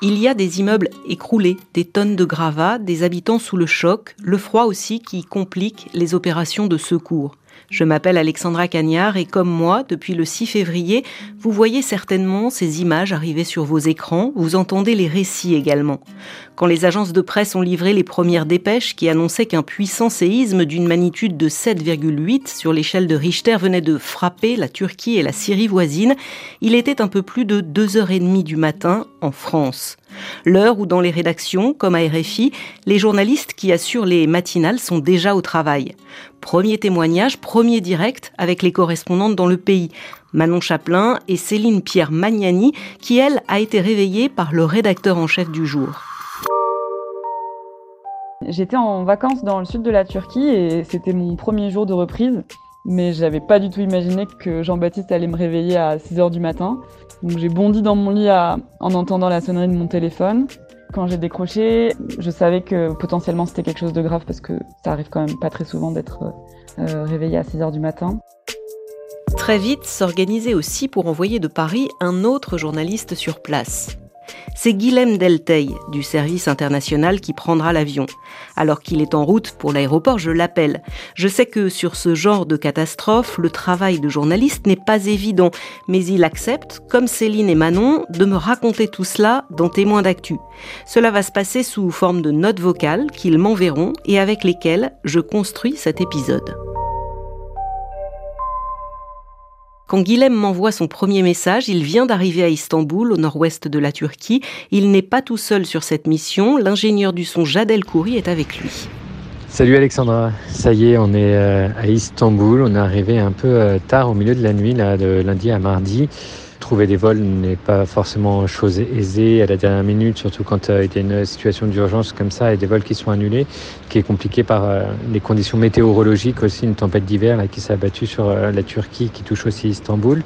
Il y a des immeubles écroulés, des tonnes de gravats, des habitants sous le choc, le froid aussi qui complique les opérations de secours. Je m'appelle Alexandra Cagnard et comme moi, depuis le 6 février, vous voyez certainement ces images arriver sur vos écrans, vous entendez les récits également. Quand les agences de presse ont livré les premières dépêches qui annonçaient qu'un puissant séisme d'une magnitude de 7,8 sur l'échelle de Richter venait de frapper la Turquie et la Syrie voisine, il était un peu plus de 2h30 du matin en France. L'heure où dans les rédactions, comme à RFI, les journalistes qui assurent les matinales sont déjà au travail. Premier témoignage, premier direct avec les correspondantes dans le pays. Manon Chaplin et Céline Pierre Magnani, qui elle a été réveillée par le rédacteur en chef du jour. J'étais en vacances dans le sud de la Turquie et c'était mon premier jour de reprise. Mais j'avais pas du tout imaginé que Jean-Baptiste allait me réveiller à 6 h du matin. Donc j'ai bondi dans mon lit en entendant la sonnerie de mon téléphone. Quand j'ai décroché, je savais que potentiellement c'était quelque chose de grave parce que ça arrive quand même pas très souvent d'être euh, réveillé à 6 h du matin. Très vite s'organiser aussi pour envoyer de Paris un autre journaliste sur place. C'est Guilhem Delteil du service international qui prendra l'avion. Alors qu'il est en route pour l'aéroport, je l'appelle. Je sais que sur ce genre de catastrophe, le travail de journaliste n'est pas évident, mais il accepte, comme Céline et Manon, de me raconter tout cela dans Témoins d'actu. Cela va se passer sous forme de notes vocales qu'ils m'enverront et avec lesquelles je construis cet épisode. Quand Guilhem m'envoie son premier message, il vient d'arriver à Istanbul, au nord-ouest de la Turquie. Il n'est pas tout seul sur cette mission. L'ingénieur du son Jadel Kouri est avec lui. Salut Alexandra, ça y est, on est euh, à Istanbul. On est arrivé un peu euh, tard au milieu de la nuit, là, de lundi à mardi trouver des vols n'est pas forcément chose aisée à la dernière minute, surtout quand euh, il y a une situation d'urgence comme ça et des vols qui sont annulés, qui est compliqué par euh, les conditions météorologiques aussi, une tempête d'hiver qui s'est abattue sur euh, la Turquie, qui touche aussi Istanbul.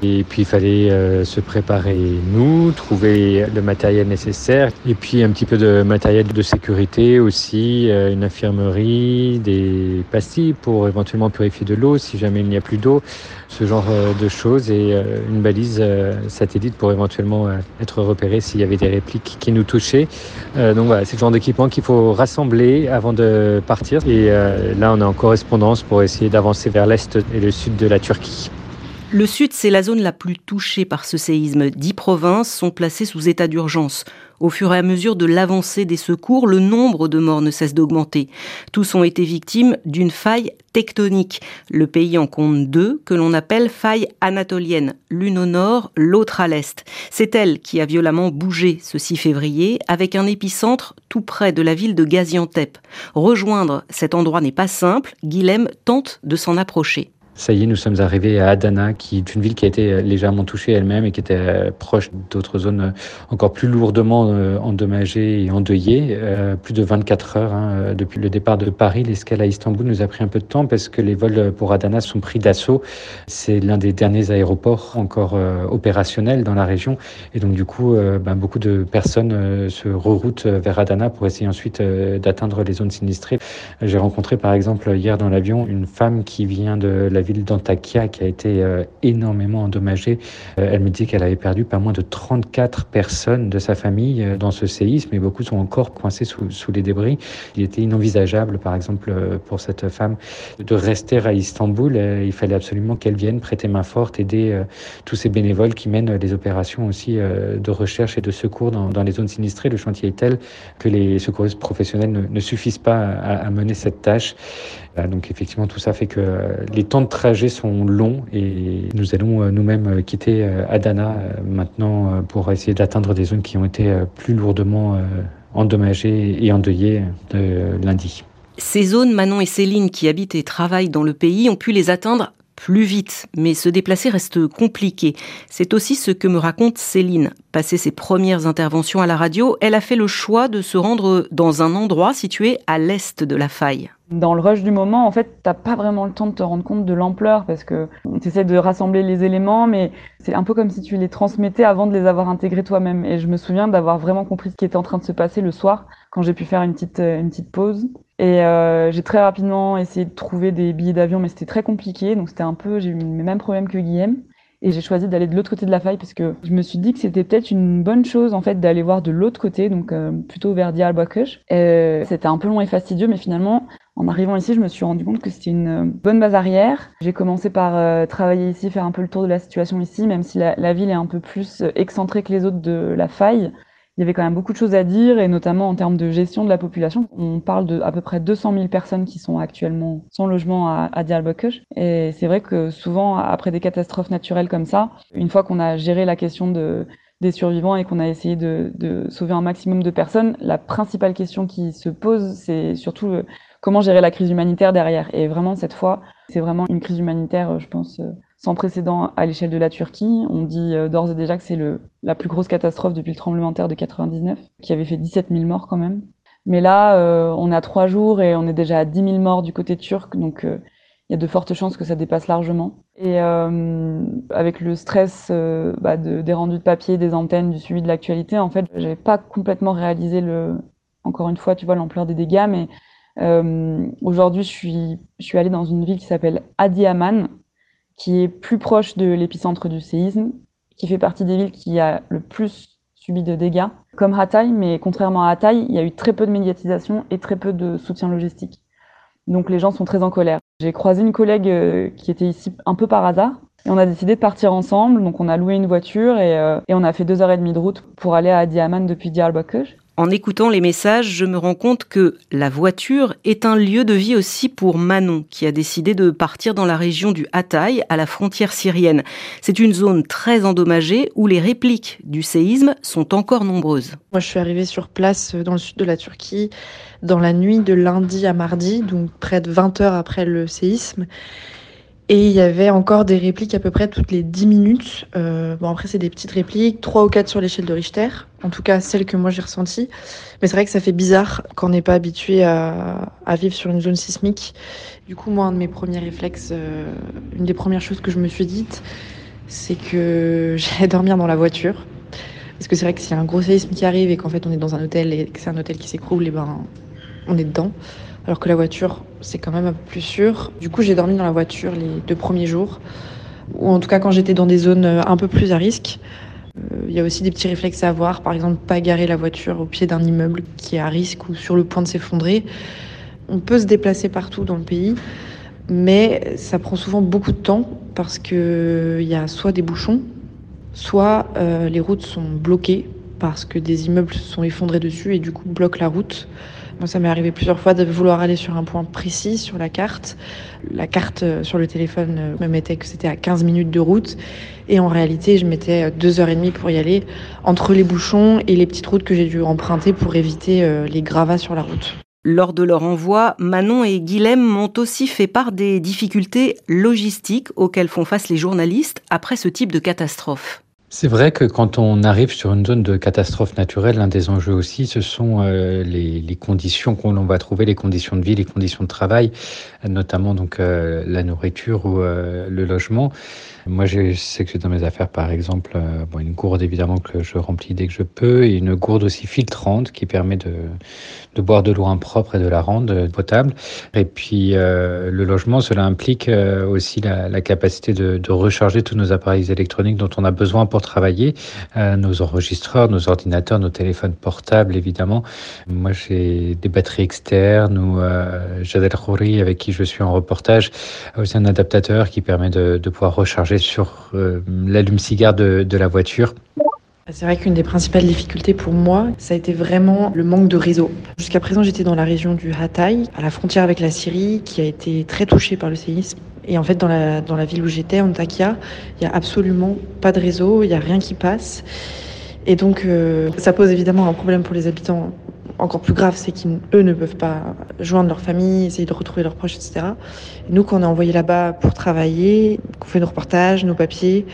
Et puis il fallait euh, se préparer nous, trouver le matériel nécessaire et puis un petit peu de matériel de sécurité aussi, euh, une infirmerie, des pastilles pour éventuellement purifier de l'eau si jamais il n'y a plus d'eau, ce genre euh, de choses et une balise satellite pour éventuellement être repéré s'il y avait des répliques qui nous touchaient. donc voilà, c'est le genre d'équipement qu'il faut rassembler avant de partir et là on est en correspondance pour essayer d'avancer vers l'est et le sud de la Turquie. Le sud, c'est la zone la plus touchée par ce séisme. Dix provinces sont placées sous état d'urgence. Au fur et à mesure de l'avancée des secours, le nombre de morts ne cesse d'augmenter. Tous ont été victimes d'une faille tectonique. Le pays en compte deux, que l'on appelle faille anatolienne, l'une au nord, l'autre à l'est. C'est elle qui a violemment bougé ce 6 février, avec un épicentre tout près de la ville de Gaziantep. Rejoindre cet endroit n'est pas simple, Guilhem tente de s'en approcher. Ça y est, nous sommes arrivés à Adana, qui est une ville qui a été euh, légèrement touchée elle-même et qui était euh, proche d'autres zones euh, encore plus lourdement endommagées et endeuillées. plus de 24 heures hein, depuis le départ de Paris. L'escale à Istanbul nous a pris un peu de temps parce que les vols pour Adana sont pris d'assaut. C'est l'un des derniers aéroports encore opérationnels dans la région. Et donc, du coup, ben, beaucoup de personnes se reroutent vers Adana pour essayer ensuite d'atteindre les zones sinistrées. J'ai rencontré, par exemple, hier dans l'avion, une femme qui vient de la ville d'Antakya qui a été euh, énormément endommagée. Euh, elle me dit qu'elle avait perdu pas moins de 34 personnes de sa famille euh, dans ce séisme et beaucoup sont encore coincés sous, sous les débris. Il était inenvisageable, par exemple, pour cette femme de rester à Istanbul. Il fallait absolument qu'elle vienne prêter main forte, aider tous ces bénévoles qui mènent les opérations aussi de recherche et de secours dans, dans les zones sinistrées. Le chantier est tel que les secouristes professionnels ne, suffisent pas à, mener cette tâche. Donc effectivement, tout ça fait que les temps de trajet sont longs et nous allons euh, nous-mêmes euh, quitter euh, Adana maintenant pour essayer d'atteindre des zones qui ont été plus lourdement endommagées et endeuillées de lundi. Ces zones, Manon et Céline, qui habitent et travaillent dans le pays, ont pu les atteindre plus vite, mais se déplacer reste compliqué. C'est aussi ce que me raconte Céline. Passé ses premières interventions à la radio, elle a fait le choix de se rendre dans un endroit situé à l'est de la faille. Dans le rush du moment, en fait, t'as pas vraiment le temps de te rendre compte de l'ampleur parce que tu essaies de rassembler les éléments, mais c'est un peu comme si tu les transmettais avant de les avoir intégrés toi-même. Et je me souviens d'avoir vraiment compris ce qui était en train de se passer le soir quand j'ai pu faire une petite, une petite pause. Et euh, j'ai très rapidement essayé de trouver des billets d'avion, mais c'était très compliqué. Donc c'était un peu, j'ai eu les mêmes problèmes que Guillaume. Et j'ai choisi d'aller de l'autre côté de la faille parce que je me suis dit que c'était peut-être une bonne chose en fait d'aller voir de l'autre côté, donc euh, plutôt vers Diyarbakir. C'était un peu long et fastidieux, mais finalement, en arrivant ici, je me suis rendu compte que c'était une euh, bonne base arrière. J'ai commencé par euh, travailler ici, faire un peu le tour de la situation ici, même si la, la ville est un peu plus excentrée que les autres de la faille il y avait quand même beaucoup de choses à dire, et notamment en termes de gestion de la population. On parle de à peu près 200 000 personnes qui sont actuellement sans logement à, à. Et c'est vrai que souvent, après des catastrophes naturelles comme ça, une fois qu'on a géré la question de, des survivants et qu'on a essayé de, de, sauver un maximum de personnes, la principale question qui se pose, c'est surtout euh, comment gérer la crise humanitaire derrière. Et vraiment, cette fois, c'est vraiment une crise humanitaire, je pense, euh, sans précédent à l'échelle de la Turquie. On dit euh, d'ores et déjà que c'est la plus grosse catastrophe depuis le tremblement de terre de 99, qui avait fait 17 000 morts quand même. Mais là, euh, on a trois jours et on est déjà à 10 000 morts du côté turc, donc euh, il y a de fortes chances que ça dépasse largement. Et avec le stress bah, de, des rendus de papier, des antennes, du suivi de l'actualité, en fait, j'avais pas complètement réalisé le, encore une fois, tu vois, l'ampleur des dégâts, mais aujourd'hui, je suis, je suis allée dans une ville qui s'appelle Adiaman, qui est plus proche de l'épicentre du séisme, qui fait partie des villes qui a le plus subi de dégâts, comme Hatay, mais contrairement à Hatay, il y a eu très peu de médiatisation et très peu de soutien logistique. Donc les gens sont très en colère. J'ai croisé une collègue euh, qui était ici un peu par hasard, et on a décidé de partir ensemble. Donc on a loué une voiture et, euh, on a fait deux heures et demie de route pour aller à Diaman depuis Diyarbakir. En écoutant les messages, je me rends compte que la voiture est un lieu de vie aussi pour Manon, qui a décidé de partir dans la région du Hatay, à la frontière syrienne. C'est une zone très endommagée où les répliques du séisme sont encore nombreuses. Moi, je suis arrivée sur place euh, dans le sud de la Turquie dans la nuit de lundi à mardi, donc près de 20 heures après le séisme. Et il y avait encore des répliques à peu près toutes les 10 minutes. Euh, bon, après, c'est des petites répliques, 3 ou 4 sur l'échelle de Richter. En tout cas, celles que moi j'ai ressenties. Mais c'est vrai que ça fait bizarre quand on n'est pas habitué à, à, vivre sur une zone sismique. Du coup, moi, un de mes premiers réflexes, euh, une des premières choses que je me suis dites, c'est que j'allais dormir dans la voiture. Parce que c'est vrai que s'il y a un gros séisme qui arrive et qu'en fait on est dans un hôtel et que c'est un hôtel qui s'écroule, et ben on est dedans alors que la voiture, c'est quand même un peu plus sûr. Du coup, j'ai dormi dans la voiture les deux premiers jours, ou en tout cas quand j'étais dans des zones euh, un peu plus à risque. Euh, il y a aussi des petits réflexes à avoir, par exemple pas garer la voiture au pied d'un immeuble qui est à risque ou sur le point de s'effondrer. On peut se déplacer partout dans le pays, mais ça prend souvent beaucoup de temps parce qu'il y a soit des bouchons, soit euh, les routes sont bloquées parce que des immeubles sont effondrés dessus et du coup bloquent la route. Moi, ça m'est arrivé plusieurs fois de vouloir aller sur un point précis sur la carte. La carte euh, sur le téléphone euh, me mettait que c'était à 15 minutes de route. Et en réalité, je mettais euh, deux heures et demie pour y aller entre les bouchons et les petites routes que j'ai dû emprunter pour éviter les gravats sur la route. Lors de leur envoi, Manon et Guilhem m'ont aussi fait part des difficultés logistiques auxquelles font face les journalistes après ce type de catastrophe. C'est vrai que quand on arrive sur une zone de catastrophe naturelle, l'un des enjeux aussi, ce sont euh, les, conditions qu'on va trouver, les conditions de vie, les conditions de travail, notamment donc euh, la nourriture ou euh, le logement. Moi, je sais que j'ai dans mes affaires, par exemple, euh, une gourde évidemment que je remplis dès que je peux, et une gourde aussi filtrante qui permet de, boire de l'eau impropre et de la rendre potable. Et puis euh, le logement, cela implique euh, aussi la, capacité de, recharger tous nos appareils électroniques dont on a besoin pour travailler, euh, nos enregistreurs, nos ordinateurs, nos téléphones portables, évidemment. Moi, j'ai des batteries externes ou euh, Jadel Khouri, avec qui je suis en reportage, a aussi un adaptateur qui permet de pouvoir recharger sur euh, l'allume-cigare de, la voiture. C'est vrai qu'une des principales difficultés pour moi, ça a été vraiment le manque de réseau. Jusqu'à présent, j'étais dans la région du Hatay, à la frontière avec la Syrie, qui a été très touchée par le séisme. Et en fait, dans la, dans la ville où j'étais, Antakya, il n'y a absolument pas de réseau, il n'y a rien qui passe. Et donc, euh, ça pose évidemment un problème pour les habitants encore plus grave, c'est qu'eux ne peuvent pas joindre leur famille, essayer de retrouver leurs proches, etc. Et nous, quand on est envoyé là-bas pour travailler, qu'on fait nos reportages, nos papiers,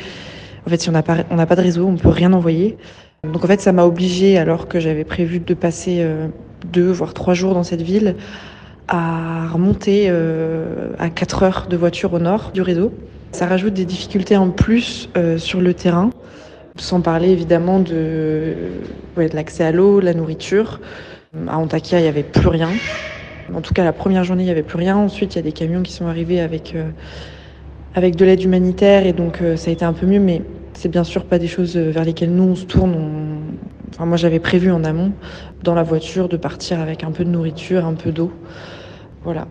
en fait, si on n'a pas, pas de réseau, on ne peut rien envoyer. Donc en fait, ça m'a obligé, alors que j'avais prévu de passer euh, deux, voire trois jours dans cette ville, à remonter euh, à 4 heures de voiture au nord du réseau. Ça rajoute des difficultés en plus euh, sur le terrain, sans parler évidemment de, de l'accès à l'eau, la nourriture. À Antakya, il n'y avait plus rien. En tout cas, la première journée, il n'y avait plus rien. Ensuite, il y a des camions qui sont arrivés avec, euh, avec de l'aide humanitaire et donc ça a été un peu mieux, mais c'est bien sûr pas des choses vers lesquelles nous on se tourne. Enfin, moi j'avais prévu en amont dans la voiture de partir avec un peu de nourriture, un peu d'eau. Voilà.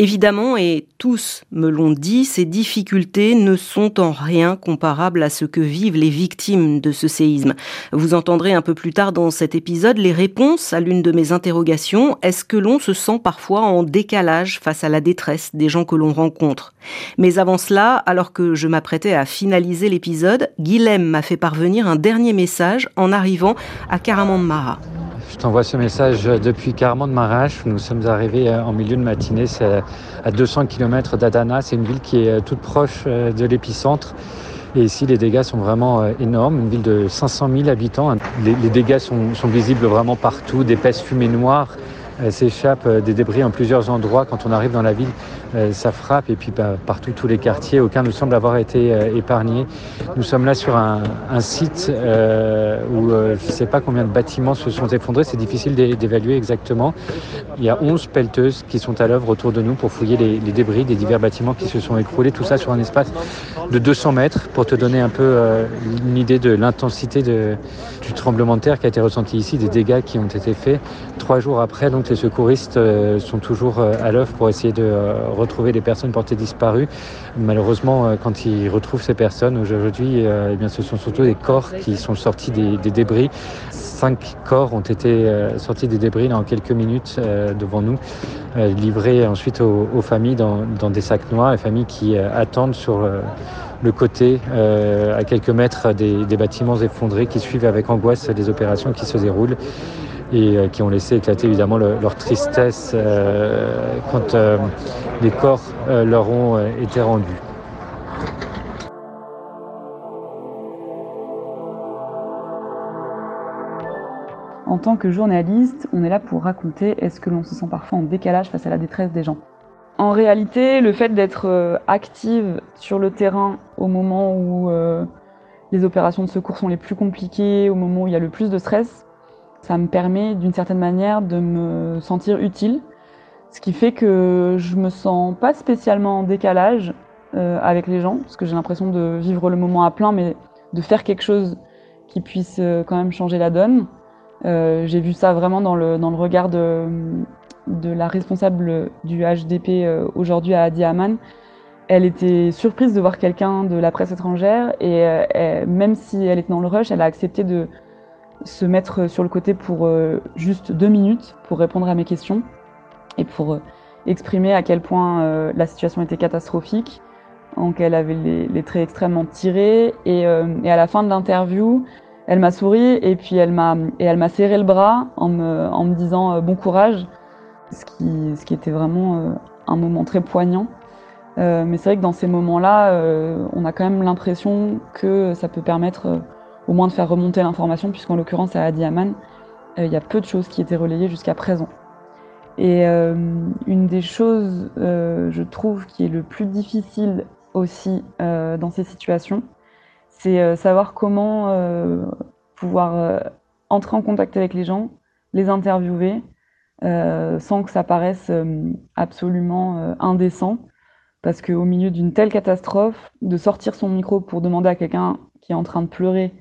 Évidemment, et tous me l'ont dit, ces difficultés ne sont en rien comparables à ce que vivent les victimes de ce séisme. Vous entendrez un peu plus tard dans cet épisode les réponses à l'une de mes interrogations. Est-ce que l'on se sent parfois en décalage face à la détresse des gens que l'on rencontre? Mais avant cela, alors que je m'apprêtais à finaliser l'épisode, Guilhem m'a fait parvenir un dernier message en arrivant à Karamandmara. Je t'envoie ce message depuis Carman de Marache. Nous sommes arrivés euh, en milieu de matinée. C'est à 200 km d'Adana. C'est une ville qui est euh, toute proche euh, de l'épicentre. Et ici, les dégâts sont vraiment énormes. Une ville de 500 000 habitants. Les, dégâts sont, sont, visibles vraiment partout. D'épaisses fumées noires s'échappent des débris en plusieurs endroits. Quand on arrive dans la ville, euh, ça frappe et puis bah, partout tous les quartiers, aucun ne semble avoir été euh, épargné. Nous sommes là sur un, site euh, où je ne sais pas combien de bâtiments se sont effondrés, c'est difficile d'évaluer exactement. Il y a 11 pelleteuses qui sont à l'œuvre autour de nous pour fouiller les, débris des divers bâtiments qui se sont écroulés, tout ça sur un espace de 200 mètres pour te donner un peu une idée de l'intensité du tremblement de terre qui a été ressenti ici, des dégâts qui ont été faits. Trois jours après, donc les secouristes sont toujours à l'œuvre pour essayer de retrouver les personnes portées disparues. Malheureusement, euh, quand ils retrouvent ces personnes aujourd'hui, euh, eh bien, ce sont surtout des corps qui sont sortis des, débris. Cinq corps ont été euh, sortis des débris en quelques minutes devant nous, livrés ensuite aux, familles dans, des sacs noirs, les familles qui attendent sur le côté, à quelques mètres des, bâtiments effondrés, qui suivent avec angoisse les opérations qui se déroulent et euh, qui ont laissé éclater évidemment leur tristesse euh, quand euh, les corps leur ont été rendus. En tant que journaliste, on est là pour raconter est-ce que l'on se sent parfois en décalage face à la détresse des gens. En réalité, le fait d'être active sur le terrain au moment où les opérations de secours sont les plus compliquées, au moment où il y a le plus de stress, ça me permet d'une certaine manière de me sentir utile, ce qui fait que je me sens pas spécialement en décalage euh, avec les gens, parce que j'ai l'impression de vivre le moment à plein, mais de faire quelque chose qui puisse euh, quand même changer la donne. Euh, j'ai vu ça vraiment dans le, dans le regard de, de la responsable du HDP aujourd'hui à Adi Aman. Elle était surprise de voir quelqu'un de la presse étrangère et même si elle était dans le rush, elle a accepté de, se mettre sur le côté pour euh, juste deux minutes pour répondre à mes questions et pour euh, exprimer à quel point euh, la situation était catastrophique, en qu'elle avait les, traits extrêmement tirés. Et, à la fin de l'interview, elle m'a souri et puis elle m'a et elle m'a serré le bras en me, en me disant bon courage, ce qui, ce qui était vraiment un moment très poignant. mais c'est vrai que dans ces moments-là, on a quand même l'impression que ça peut permettre au moins de faire remonter l'information, puisqu'en l'occurrence à Adi Aman, euh, il y a peu de choses qui étaient relayées jusqu'à présent. Et euh, une des choses, euh, je trouve, qui est le plus difficile aussi dans ces situations, c'est savoir comment pouvoir entrer en contact avec les gens, les interviewer, sans que ça paraisse absolument indécent. Parce qu'au milieu d'une telle catastrophe, de sortir son micro pour demander à quelqu'un qui est en train de pleurer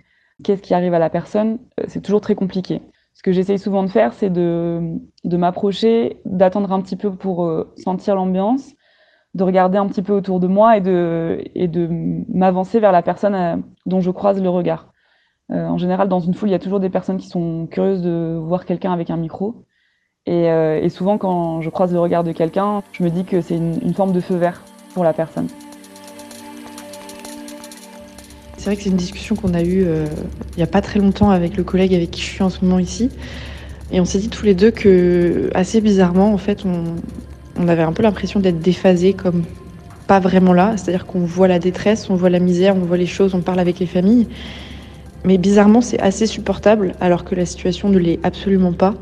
qu'est-ce qui arrive à la personne, euh, c'est toujours très compliqué. Ce que j'essaye souvent de faire, c'est de, de m'approcher, d'attendre un petit peu pour euh, sentir l'ambiance, de regarder un petit peu autour de moi et de, et de m'avancer vers la personne euh, dont je croise le regard. en général, dans une foule, il y a toujours des personnes qui sont curieuses de voir quelqu'un avec un micro. Et, souvent, quand je croise le regard de quelqu'un, je me dis que c'est une forme de feu vert pour la personne. C'est vrai que c'est une discussion qu'on a eue euh, il n'y a pas très longtemps avec le collègue avec qui je suis en ce moment ici. Et on s'est dit tous les deux que, assez bizarrement, en fait, on, avait un peu l'impression d'être déphasés comme pas vraiment là. C'est-à-dire qu'on voit la détresse, on voit la misère, on voit les choses, on parle avec les familles. Mais bizarrement, c'est assez supportable alors que la situation ne l'est absolument pas.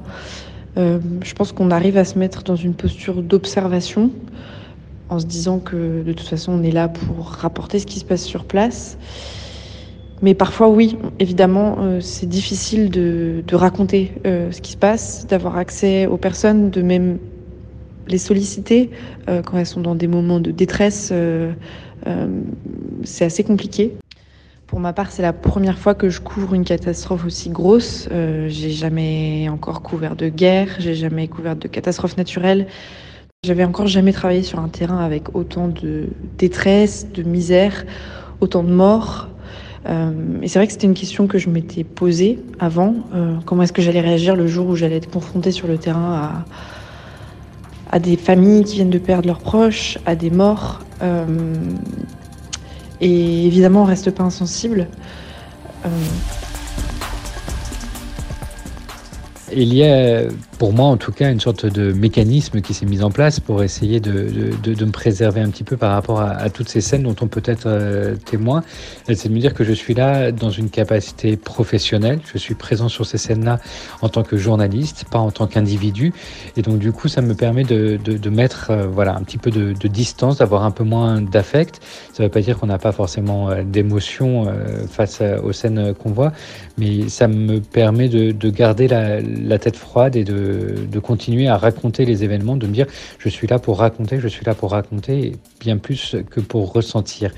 Euh, je pense qu'on arrive à se mettre dans une posture d'observation en se disant que de toute façon on est là pour rapporter ce qui se passe sur place mais parfois, oui, évidemment, euh, c'est difficile de, raconter euh, ce qui se passe, d'avoir accès aux personnes, de même les solliciter euh, quand elles sont dans des moments de détresse c'est assez compliqué. Pour ma part, c'est la première fois que je couvre une catastrophe aussi grosse. j'ai jamais encore couvert de guerre, j'ai jamais couvert de catastrophe naturelle. J'avais encore jamais travaillé sur un terrain avec autant de détresse, de misère, autant de morts. Euh, et c'est vrai que c'était une question que je m'étais posée avant. Euh, comment est-ce que j'allais réagir le jour où j'allais être confrontée sur le terrain à, à des familles qui viennent de perdre leurs proches, à des morts. Euh, et évidemment, on reste pas insensible. Il y a, pour moi en tout cas, une sorte de mécanisme qui s'est mis en place pour essayer de, de, de, me préserver un petit peu par rapport à, toutes ces scènes dont on peut être euh, témoin. C'est de me dire que je suis là dans une capacité professionnelle, je suis présent sur ces scènes-là en tant que journaliste, pas en tant qu'individu. Et donc du coup, ça me permet de, de mettre euh, voilà, un petit peu de, distance, d'avoir un peu moins d'affect. Ça ne veut pas dire qu'on n'a pas forcément euh, d'émotion face aux scènes qu'on voit, mais ça me permet de, garder la la tête froide et de, de, continuer à raconter les événements, de me dire je suis là pour raconter, je suis là pour raconter bien plus que pour ressentir.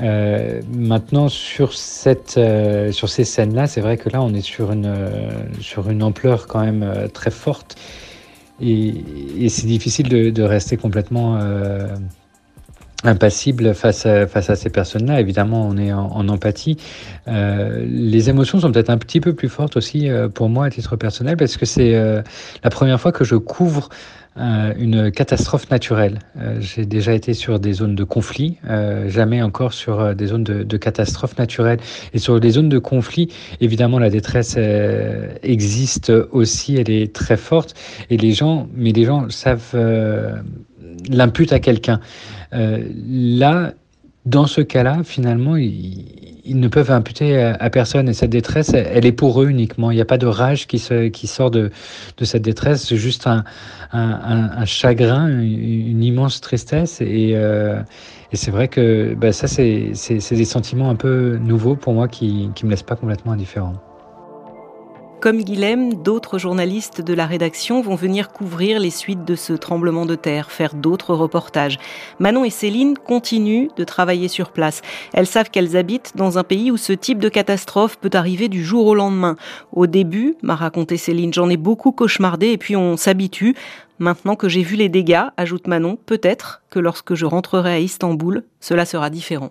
Euh, maintenant sur cette euh, sur ces scènes là c'est vrai que là on est sur une euh, sur une ampleur quand même très forte et, c'est difficile de, rester complètement impassible face à, face à ces personnes-là. Évidemment, on est en, empathie. Euh, les émotions sont peut-être un petit peu plus fortes aussi euh, pour moi à titre personnel parce que c'est euh, la première fois que je couvre une catastrophe naturelle. J'ai déjà été sur des zones de conflit, jamais encore sur des zones de, de catastrophe naturelle. Et sur des zones de conflit, évidemment, la détresse existe aussi, elle est très forte. Et les gens, mais les gens savent l'impute à quelqu'un. Euh, là, dans ce cas-là, finalement, ils, ne peuvent imputer à, personne. Et cette détresse, elle, est pour eux uniquement. Il n'y a pas de rage qui, sort de, de cette détresse. C'est juste un, un, chagrin, une, immense tristesse. Et, euh, et c'est vrai que bah, ça, c'est des sentiments un peu nouveaux pour moi qui ne me laissent pas complètement indifférent. Comme Guilhem, d'autres journalistes de la rédaction vont venir couvrir les suites de ce tremblement de terre, faire d'autres reportages. Manon et Céline continuent de travailler sur place. Elles savent qu'elles habitent dans un pays où ce type de catastrophe peut arriver du jour au lendemain. Au début, m'a raconté Céline, j'en ai beaucoup cauchemardé et puis on s'habitue. Maintenant que j'ai vu les dégâts, ajoute Manon, peut-être que lorsque je rentrerai à Istanbul, cela sera différent.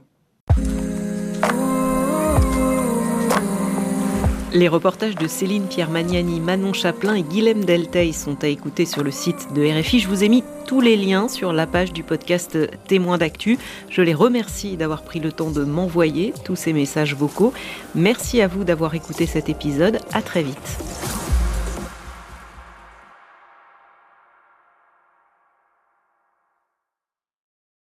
Les reportages de Céline Pierre Magnani, Manon Chaplin et Guilhem Delteil sont à écouter sur le site de RFI. Je vous ai mis tous les liens sur la page du podcast Témoins d'actu. Je les remercie d'avoir pris le temps de m'envoyer tous ces messages vocaux. Merci à vous d'avoir écouté cet épisode. À très vite.